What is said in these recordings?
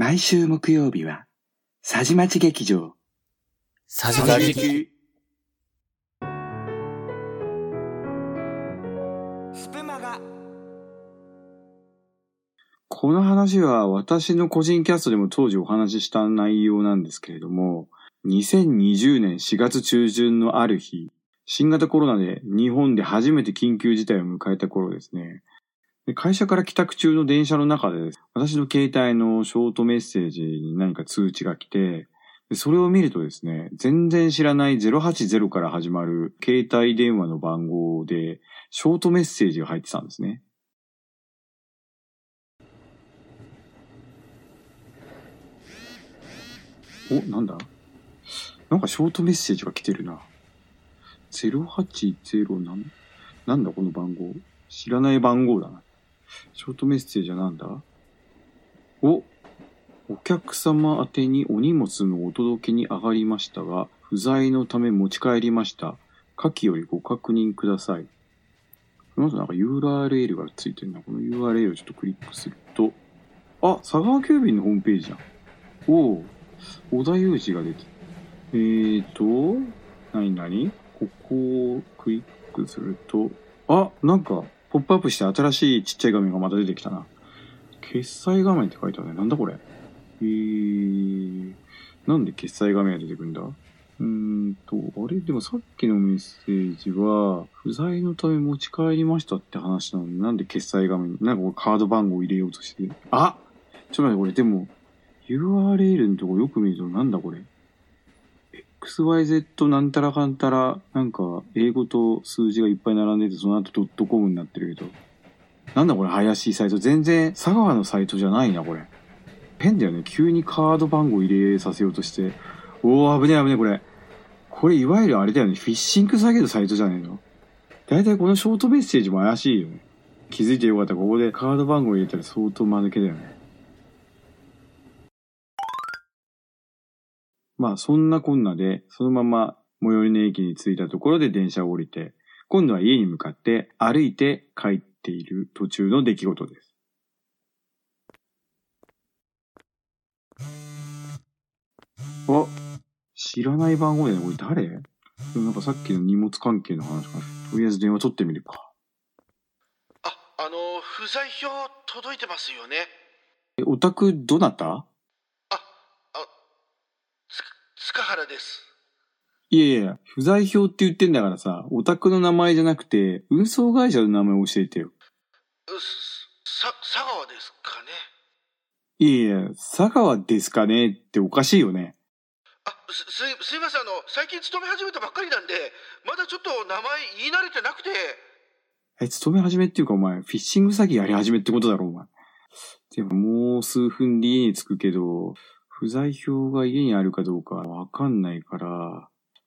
毎週木曜日は、さじまち劇場。ささじき。スプマガこの話は私の個人キャストでも当時お話しした内容なんですけれども、2020年4月中旬のある日、新型コロナで日本で初めて緊急事態を迎えた頃ですね。会社から帰宅中の電車の中で、私の携帯のショートメッセージに何か通知が来て、それを見るとですね、全然知らない080から始まる携帯電話の番号で、ショートメッセージが入ってたんですね。お、なんだ？なんかショートメッセージが来てるな。080なん、なんだこの番号？知らない番号だな。ショートメッセージはなんだ？お、お客様宛てにお荷物のお届けに上がりましたが、不在のため持ち帰りました。下記よりご確認ください。この後なんか URL がついてるな。この URL をちょっとクリックすると、あ、佐川急便のホームページじゃん。おう、小田裕二が出て。えーと、なになにここをクリックすると、あ、なんか、ポップアップして新しいちっちゃい画面がまた出てきたな。決済画面って書いてあるね。なんだこれえー、なんで決済画面が出てくるんだ？うーんと、あれ？でもさっきのメッセージは、不在のため持ち帰りましたって話なのに、なんで決済画面、なんかこれカード番号入れようとしてる？あちょっと待って、これでも、URL のとこよく見るとなんだこれ？XYZ なんたらかんたら、なんか、英語と数字がいっぱい並んでて、その後ドットコムになってるけど。なんだこれ怪しいサイト。全然、佐川のサイトじゃないな、これ。変だよね。急にカード番号入れさせようとして。おー、危ねえ危ねえ、これ。これ、いわゆるあれだよね。フィッシング詐欺のサイトじゃねえの。だいたいこのショートメッセージも怪しいよね。気づいてよかった。ここでカード番号入れたら相当間抜けだよね。まあそんなこんなで、そのまま最寄りの駅に着いたところで電車を降りて、今度は家に向かって歩いて帰っている途中の出来事です。あ、知らない番号だよね。これ誰？でもなんかさっきの荷物関係の話かな。とりあえず電話取ってみるか。あ、あの、不在票届いてますよね。え、お宅どなた？塚原です。いやいや、不在票って言ってんだからさ、お宅の名前じゃなくて、運送会社の名前教えてよ。うさ、佐川ですかね。いやいや、佐川ですかね？っておかしいよね。あ、す、すい、すいません。あの、最近勤め始めたばっかりなんで、まだちょっと名前言い慣れてなくて。え、勤め始めっていうかお前、フィッシング詐欺やり始めってことだろ、お前。でも、もう数分で家に着くけど、不在票が家にあるかどうかわかんないから、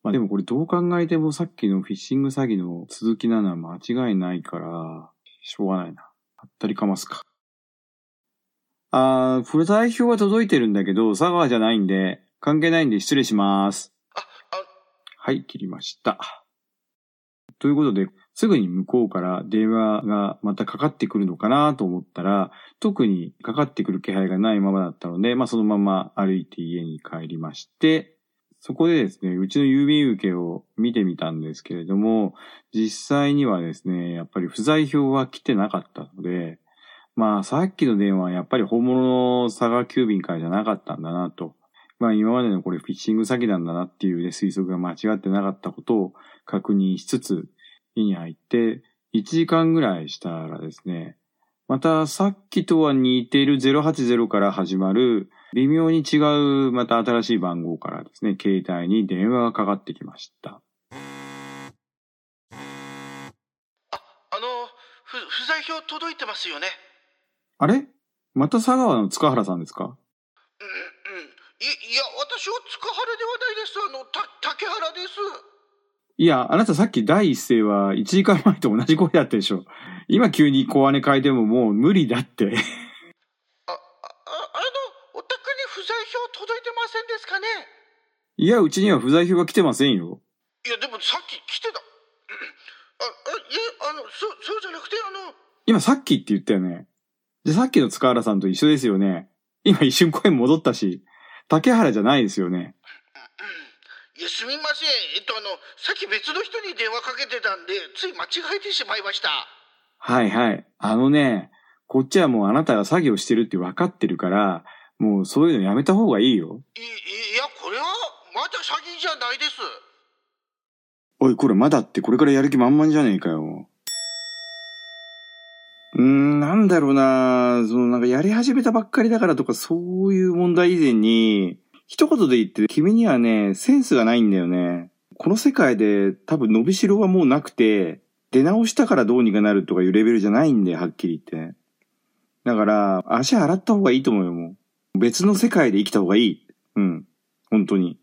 まあでもこれどう考えてもさっきのフィッシング詐欺の続きなのは間違いないから、しょうがないな。あったりかますか。あー、不在票は届いてるんだけど、佐川じゃないんで、関係ないんで失礼します。はい、切りました。ということで、すぐに向こうから電話がまたかかってくるのかなと思ったら、特にかかってくる気配がないままだったので、まあそのまま歩いて家に帰りまして、そこでですね、うちの郵便受けを見てみたんですけれども、実際にはですね、やっぱり不在票は来てなかったので、まあさっきの電話はやっぱり本物の佐賀急便からじゃなかったんだなと。まあ今までのこれフィッシング詐欺なんだなっていうね、推測が間違ってなかったことを確認しつつ、家に入って、1時間ぐらいしたらですね、またさっきとは似ている080から始まる、微妙に違うまた新しい番号からですね、携帯に電話がかかってきました。あ、あの、ふ、不在票届いてますよね？あれ？また佐川の塚原さんですか？うん、うん。い、いや、私は塚原ではないです。あの、た、竹原です。いや、あなたさっき第一声は1時間前と同じ声だったでしょ。今急に小金変えてももう無理だって。あ、あ、あの、お宅に不在票届いてませんですかね？いや、うちには不在票が来てませんよ。いや、でもさっき来てた。うんあ、あ、いえ、あの、そ、そうじゃなくて、あの、今さっきって言ったよね。で、さっきの塚原さんと一緒ですよね。今一瞬声戻ったし、竹原じゃないですよね。いや、すみません。えっと、あの、さっき別の人に電話かけてたんで、つい間違えてしまいました。はいはい。あのね、こっちはもうあなたが作業してるって分かってるから、もうそういうのやめた方がいいよ。い、いいや、これは、まだ詐欺じゃないです。おい、これまだってこれからやる気満々じゃねえかよ。うん、なんだろうなそのなんかやり始めたばっかりだからとかそういう問題以前に、一言で言って君にはね、センスがないんだよね。この世界で多分伸びしろはもうなくて、出直したからどうにかなるとかいうレベルじゃないんだよ、はっきり言って。だから、足洗った方がいいと思うよ、もう。別の世界で生きた方がいい。うん。本当に。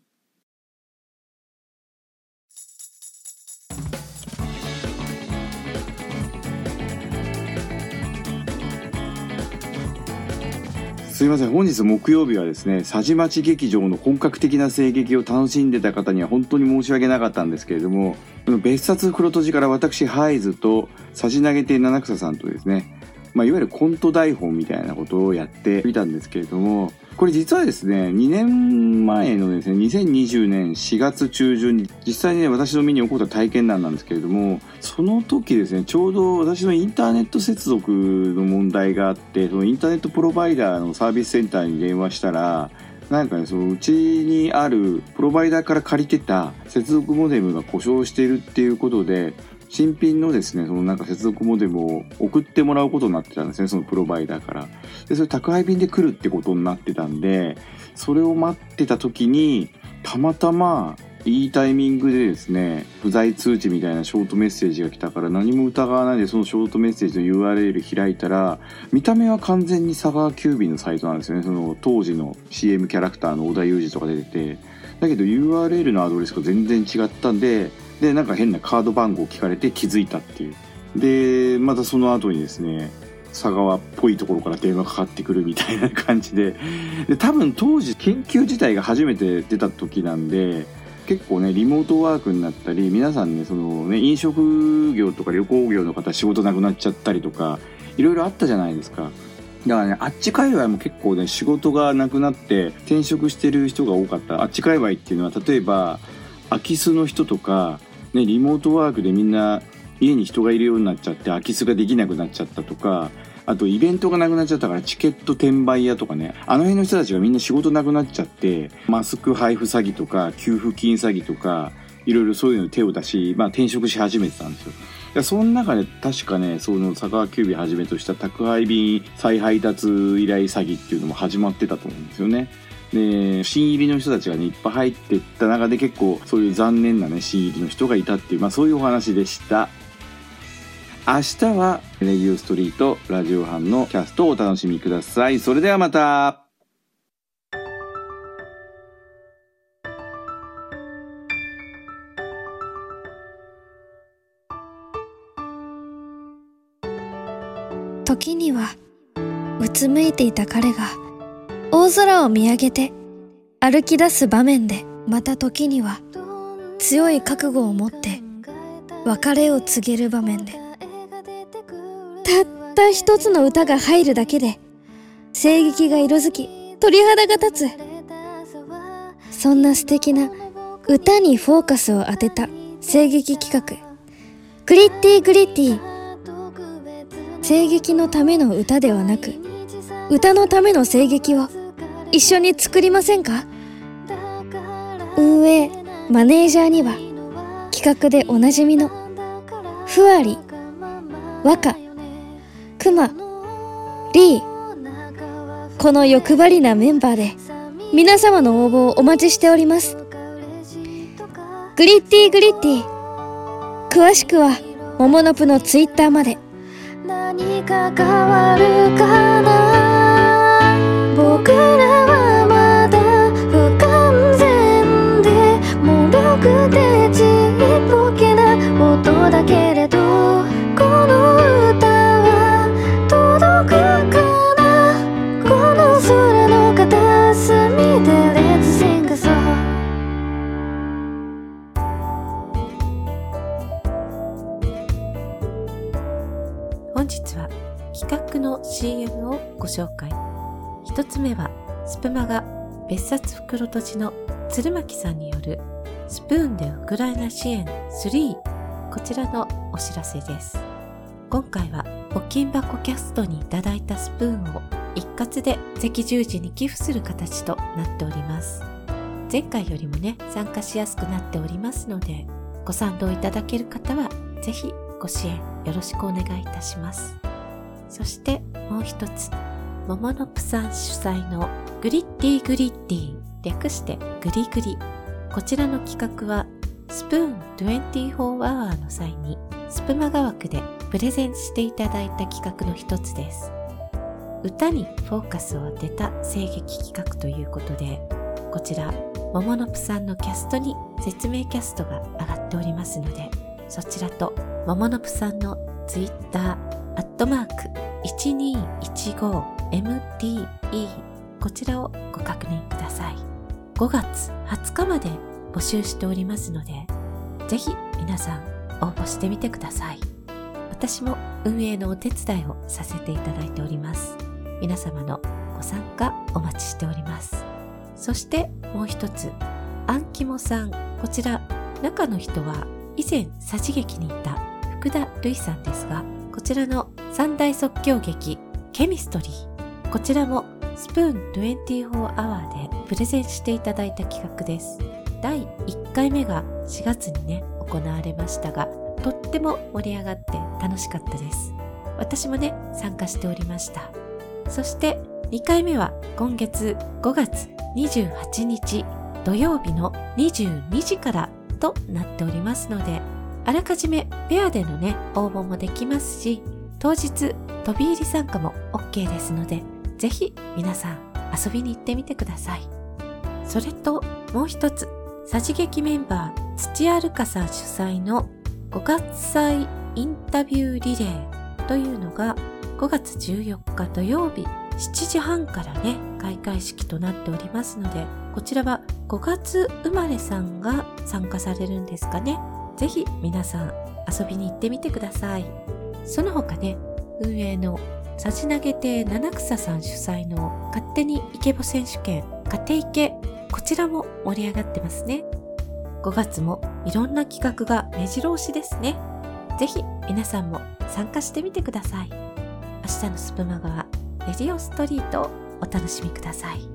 すいません。本日木曜日はですね、佐治町劇場の本格的な声劇を楽しんでた方には本当に申し訳なかったんですけれども、別冊黒とじから私、ハイズと、佐治投げて七草さんとですね、まあ、いわゆるコント台本みたいなことをやってみたんですけれども、これ実はですね、2年前のですね、2020年4月中旬に、実際にね、私の身に起こった体験談なんですけれども、その時ですね、ちょうど私のインターネット接続の問題があって、そのインターネットプロバイダーのサービスセンターに電話したら、なんかね、そのうちにあるプロバイダーから借りてた接続モデムが故障しているっていうことで、新品のですね、そのなんか接続モデムを送ってもらうことになってたんですね、そのプロバイダーから。で、それ宅配便で来るってことになってたんで、それを待ってた時に、たまたま、いいタイミングでですね、不在通知みたいなショートメッセージが来たから何も疑わないでそのショートメッセージの URL 開いたら、見た目は完全に佐川急便のサイトなんですよね。その当時の CM キャラクターの小田裕二とか出てて。だけど URL のアドレスが全然違ったんで、で、なんか変なカード番号を聞かれて気づいたっていう。で、またその後にですね、佐川っぽいところから電話かかってくるみたいな感じで。で、多分当時研究自体が初めて出た時なんで、結構ね、リモートワークになったり、皆さんね、そのね、飲食業とか旅行業の方仕事なくなっちゃったりとか、いろいろあったじゃないですか。だからね、あっち界隈も結構ね、仕事がなくなって転職してる人が多かった。あっち界隈っていうのは、例えば、空き巣の人とか、ね、リモートワークでみんな家に人がいるようになっちゃって空き巣ができなくなっちゃったとか、あとイベントがなくなっちゃったからチケット転売屋とかね、あの辺の人たちがみんな仕事なくなっちゃって、マスク配布詐欺とか、給付金詐欺とか、いろいろそういうのに手を出し、まあ転職し始めてたんですよ。その中で確かね、その佐川急便はじめとした宅配便再配達依頼詐欺っていうのも始まってたと思うんですよね。で、新入りの人たちがね、いっぱい入ってった中で結構そういう残念なね、新入りの人がいたっていう、まあそういうお話でした。明日は、レディオストリートラジオ班のキャストをお楽しみください。それではまた。時にはうつむいていた彼が大空を見上げて歩き出す場面でまた時には強い覚悟を持って別れを告げる場面で。たった一つの歌が入るだけで声劇が色づき鳥肌が立つ。そんな素敵な歌にフォーカスを当てた声劇企画。グリッティグリッティ。声劇のための歌ではなく歌のための声劇を一緒に作りませんか？運営マネージャーには企画でおなじみのふわりわかくまりーこの欲張りなメンバーで皆様の応募をお待ちしております。グリッティグリッティ詳しくはもものぷのツイッターまで。何か変わるかな？僕ら別冊袋とじの鶴巻さんによるスプーンでウクライナ支援3こちらのお知らせです。今回は募金箱キャストにいただいたスプーンを一括で赤十字に寄付する形となっております。前回よりもね、参加しやすくなっておりますので、ご賛同いただける方はぜひご支援よろしくお願いいたします。そしてもう一つ、もものぷさん主催のグリッティグリッティ略してグリグリ。こちらの企画はスプーン24アワーの際にスプマガ枠でプレゼンしていただいた企画の一つです。歌にフォーカスを当てた声劇企画ということで、こちら、もものぷさんのキャストに説明キャストが上がっておりますので、そちらと、もものぷさんのツイッター、アットマーク MTE、こちらをご確認ください。5月20日まで募集しておりますので、ぜひ皆さん応募してみてください。私も運営のお手伝いをさせていただいております。皆様のご参加お待ちしております。そしてもう一つ、アンキモさん。こちら、中の人は以前、さじ劇にいた福田るいさんですが、こちらの三大即興劇、ケミストリー。こちらもスプーン24アワーでプレゼンしていただいた企画です。第1回目が4月にね、行われましたが、とっても盛り上がって楽しかったです。私もね、参加しておりました。そして2回目は今月5月28日土曜日の22時からとなっておりますので、あらかじめペアでのね、応募もできますし、当日飛び入り参加も OK ですので、ぜひ皆さん遊びに行ってみてください。それともう一つ、さじ劇メンバー土屋るかさん主催の5月祭インタビューリレーというのが5月14日土曜日7時半からね、開会式となっておりますので、こちらは5月生まれさんが参加されるんですかね。ぜひ皆さん遊びに行ってみてください。その他ね、運営のさじ投げて七草さん主催の勝手にイケボ選手権勝手イケこちらも盛り上がってますね。5月もいろんな企画が目白押しですね。ぜひ皆さんも参加してみてください。明日のスプマガはレディオストリートをお楽しみください。